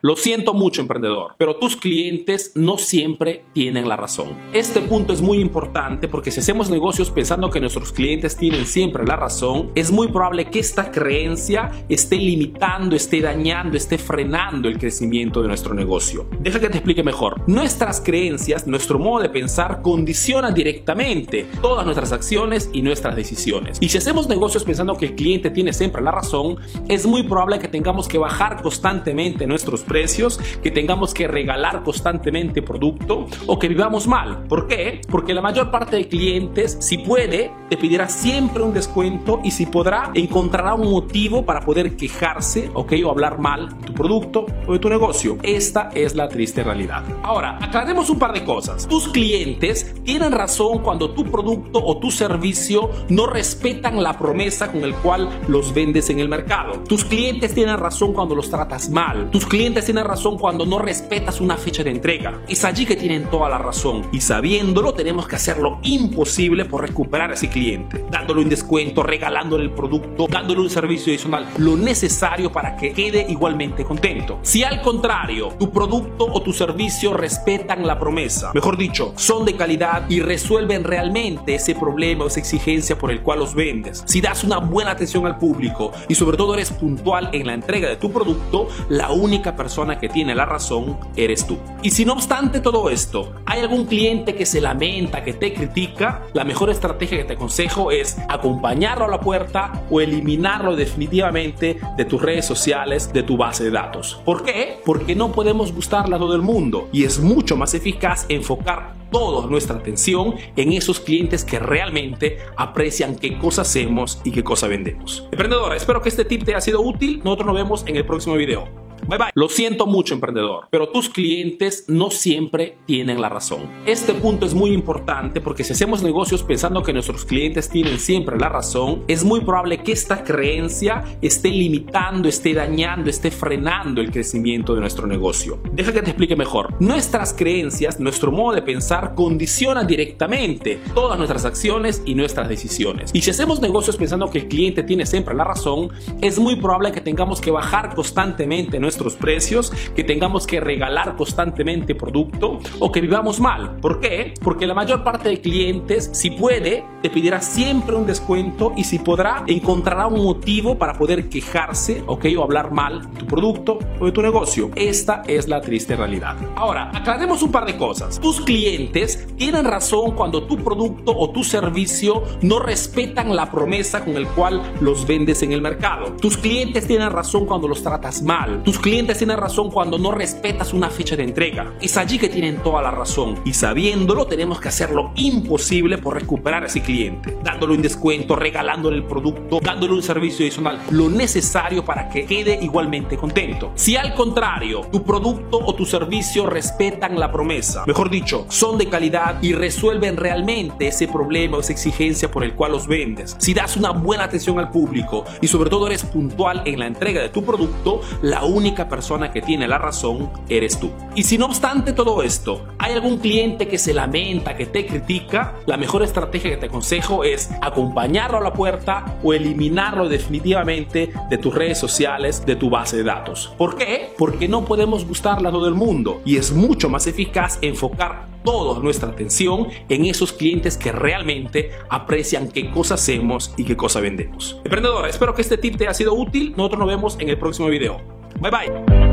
Lo siento mucho, emprendedor, pero tus clientes no siempre tienen la razón. Este punto es muy importante porque si hacemos negocios pensando que nuestros clientes tienen siempre la razón, es muy probable que esta creencia esté limitando, esté dañando, esté frenando el crecimiento de nuestro negocio. Deja que te explique mejor. Nuestras creencias, nuestro modo de pensar condiciona directamente todas nuestras acciones y nuestras decisiones. Y si hacemos negocios pensando que el cliente tiene siempre la razón, es muy probable que tengamos que bajar constantemente nuestros precios, que tengamos que regalar constantemente producto o que vivamos mal. ¿Por qué? Porque la mayor parte de clientes, si puede, te pedirá siempre un descuento y si podrá, encontrará un motivo para poder quejarse, ¿ok? O hablar mal de tu producto o de tu negocio. Esta es la triste realidad. Ahora, aclaremos un par de cosas. Tus clientes tienen razón cuando tu producto o tu servicio no respetan la promesa con el cual los vendes en el mercado. Tus clientes tienen razón cuando los tratas mal. Tus clientes tiene razón cuando no respetas una fecha de entrega. Es allí que tienen toda la razón. Y sabiéndolo, tenemos que hacer lo imposible por recuperar a ese cliente. Dándole un descuento, regalándole el producto, dándole un servicio adicional. Lo necesario para que quede igualmente contento. Si al contrario, tu producto o tu servicio respetan la promesa, mejor dicho, son de calidad y resuelven realmente ese problema o esa exigencia por el cual los vendes. Si das una buena atención al público y sobre todo eres puntual en la entrega de tu producto, la única persona persona que tiene la razón eres tú. Y si no obstante todo esto, hay algún cliente que se lamenta, que te critica, la mejor estrategia que te aconsejo es acompañarlo a la puerta o eliminarlo definitivamente de tus redes sociales, de tu base de datos. ¿Por qué? Porque no podemos gustarle a todo el mundo y es mucho más eficaz enfocar toda nuestra atención en esos clientes que realmente aprecian qué cosa hacemos y qué cosa vendemos. Emprendedora, espero que este tip te haya sido útil. Nosotros nos vemos en el próximo video. Bye bye. Lo siento mucho, emprendedor, pero tus clientes no siempre tienen la razón. Este punto es muy importante porque si hacemos negocios pensando que nuestros clientes tienen siempre la razón, es muy probable que esta creencia esté limitando, esté dañando, esté frenando el crecimiento de nuestro negocio. Deja que te explique mejor. Nuestras creencias, nuestro modo de pensar condiciona directamente todas nuestras acciones y nuestras decisiones. Y si hacemos negocios pensando que el cliente tiene siempre la razón, es muy probable que tengamos que bajar constantemente nuestra precios, que tengamos que regalar constantemente producto o que vivamos mal. ¿Por qué? Porque la mayor parte de clientes, si puede, te pedirá siempre un descuento y si podrá, encontrará un motivo para poder quejarse, ¿ok? O hablar mal de tu producto o de tu negocio. Esta es la triste realidad. Ahora, aclaremos un par de cosas. Tus clientes tienen razón cuando tu producto o tu servicio no respetan la promesa con el cual los vendes en el mercado. Tus clientes tienen razón cuando los tratas mal. Tus clientes tienen razón cuando no respetas una fecha de entrega. Es allí que tienen toda la razón. Y sabiéndolo, tenemos que hacer lo imposible por recuperar a ese cliente. Dándole un descuento, regalándole el producto, dándole un servicio adicional. Lo necesario para que quede igualmente contento. Si al contrario, tu producto o tu servicio respetan la promesa, mejor dicho, son de calidad y resuelven realmente ese problema o esa exigencia por el cual los vendes. Si das una buena atención al público y sobre todo eres puntual en la entrega de tu producto, la única persona que tiene la razón eres tú. Y si no obstante todo esto, hay algún cliente que se lamenta, que te critica, la mejor estrategia que te aconsejo es acompañarlo a la puerta o eliminarlo definitivamente de tus redes sociales, de tu base de datos. ¿Por qué? Porque no podemos gustarle a todo el mundo y es mucho más eficaz enfocar toda nuestra atención en esos clientes que realmente aprecian qué cosa hacemos y qué cosa vendemos. Emprendedora, espero que este tip te haya sido útil. Nosotros nos vemos en el próximo video. Bye bye.